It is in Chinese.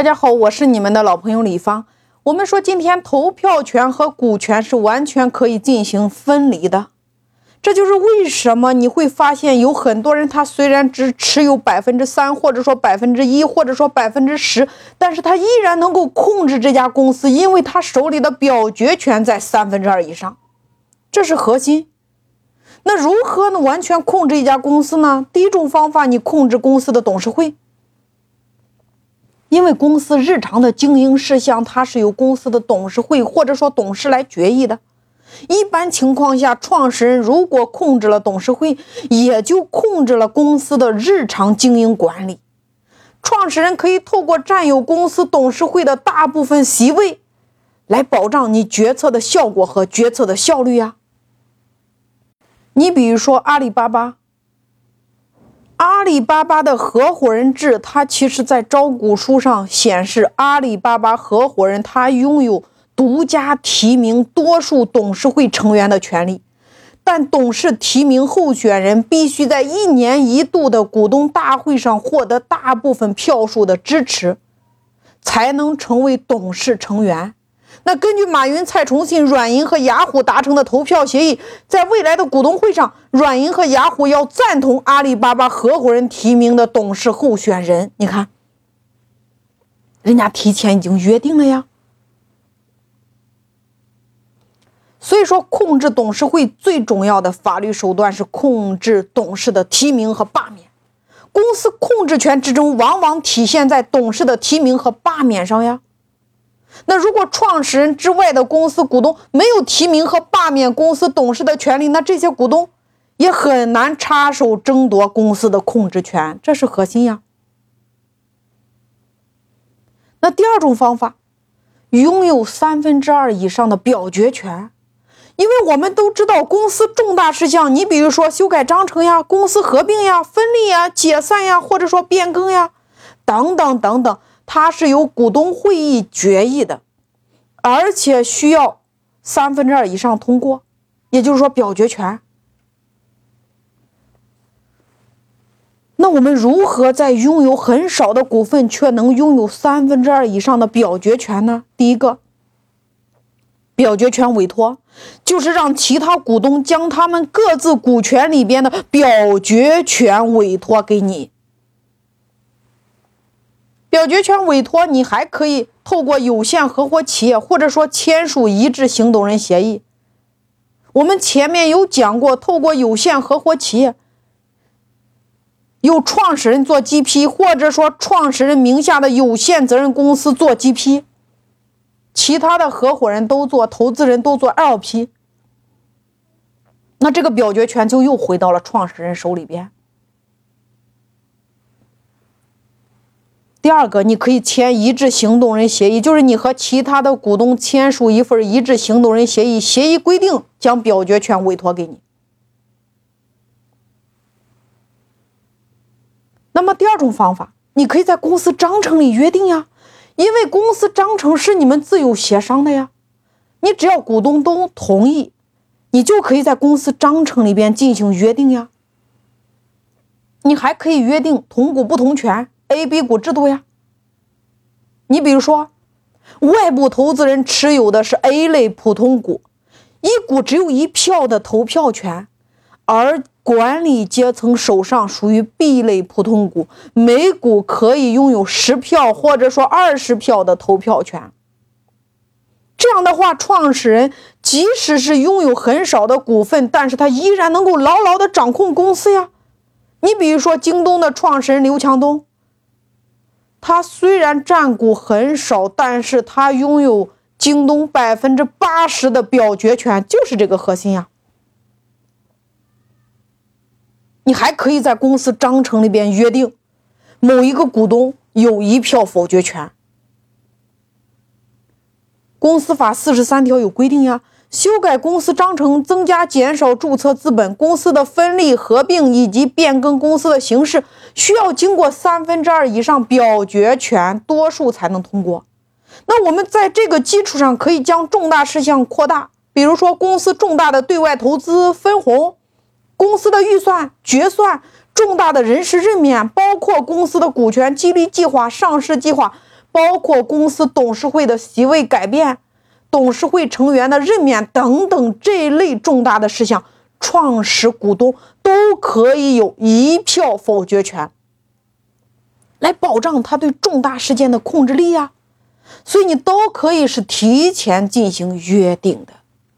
大家好，我是你们的老朋友李芳。我们说今天投票权和股权是完全可以进行分离的，这就是为什么你会发现有很多人他虽然只持有百分之三，或者说百分之一，或者说百分之十，但是他依然能够控制这家公司，因为他手里的表决权在三分之二以上，这是核心。那如何呢？完全控制一家公司呢？第一种方法，你控制公司的董事会，因为公司日常的经营事项，它是由公司的董事会或者说董事来决议的。一般情况下，创始人如果控制了董事会，也就控制了公司的日常经营管理。创始人可以透过占有公司董事会的大部分席位，来保障你决策的效果和决策的效率呀。你比如说阿里巴巴，阿里巴巴的合伙人制，它其实在招股书上显示，阿里巴巴合伙人他拥有独家提名多数董事会成员的权利，但董事提名候选人必须在一年一度的股东大会上获得大部分票数的支持，才能成为董事成员。那根据马云、蔡崇信、软银和雅虎达成的投票协议，在未来的股东会上，软银和雅虎要赞同阿里巴巴合伙人提名的董事候选人。你看，人家提前已经约定了呀。所以说，控制董事会最重要的法律手段是控制董事的提名和罢免。公司控制权之争往往体现在董事的提名和罢免上呀。那如果创始人之外的公司股东没有提名和罢免公司董事的权利，那这些股东也很难插手争夺公司的控制权，这是核心呀。那第二种方法，拥有三分之二以上的表决权，因为我们都知道公司重大事项，你比如说修改章程呀、公司合并呀、分立呀、解散呀，或者说变更呀，等等等等。它是由股东会议决议的，而且需要三分之二以上通过，也就是说表决权。那我们如何在拥有很少的股份却能拥有三分之二以上的表决权呢？第一个，表决权委托就是让其他股东将他们各自股权里边的表决权委托给你。表决权委托，你还可以透过有限合伙企业，或者说签署一致行动人协议。我们前面有讲过，透过有限合伙企业，由创始人做 GP，或者说创始人名下的有限责任公司做 GP，其他的合伙人都做，投资人都做 LP，那这个表决权就又回到了创始人手里边。第二个，你可以签一致行动人协议，就是你和其他的股东签署一份一致行动人协议，协议规定将表决权委托给你。那么第二种方法，你可以在公司章程里约定呀，因为公司章程是你们自由协商的呀，你只要股东都同意，你就可以在公司章程里边进行约定呀。你还可以约定同股不同权。A、B 股制度呀，你比如说，外部投资人持有的是 A 类普通股，一股只有一票的投票权，而管理阶层手上属于 B 类普通股，每股可以拥有十票或者说二十票的投票权。这样的话，创始人即使是拥有很少的股份，但是他依然能够牢牢的掌控公司呀。你比如说，京东的创始人刘强东。他虽然占股很少，但是他拥有京东百分之八十的表决权，就是这个核心呀。你还可以在公司章程里边约定，某一个股东有一票否决权。公司法四十三条有规定呀。修改公司章程，增加、减少注册资本，公司的分立、合并以及变更公司的形式，需要经过三分之二以上表决权多数才能通过。那我们在这个基础上，可以将重大事项扩大，比如说公司重大的对外投资、分红、公司的预算决算、重大的人事任免，包括公司的股权激励计划、上市计划，包括公司董事会的席位改变、董事会成员的任免等等这一类重大的事项，创始股东都可以有一票否决权，来保障他对重大事件的控制力啊。所以你都可以是提前进行约定的。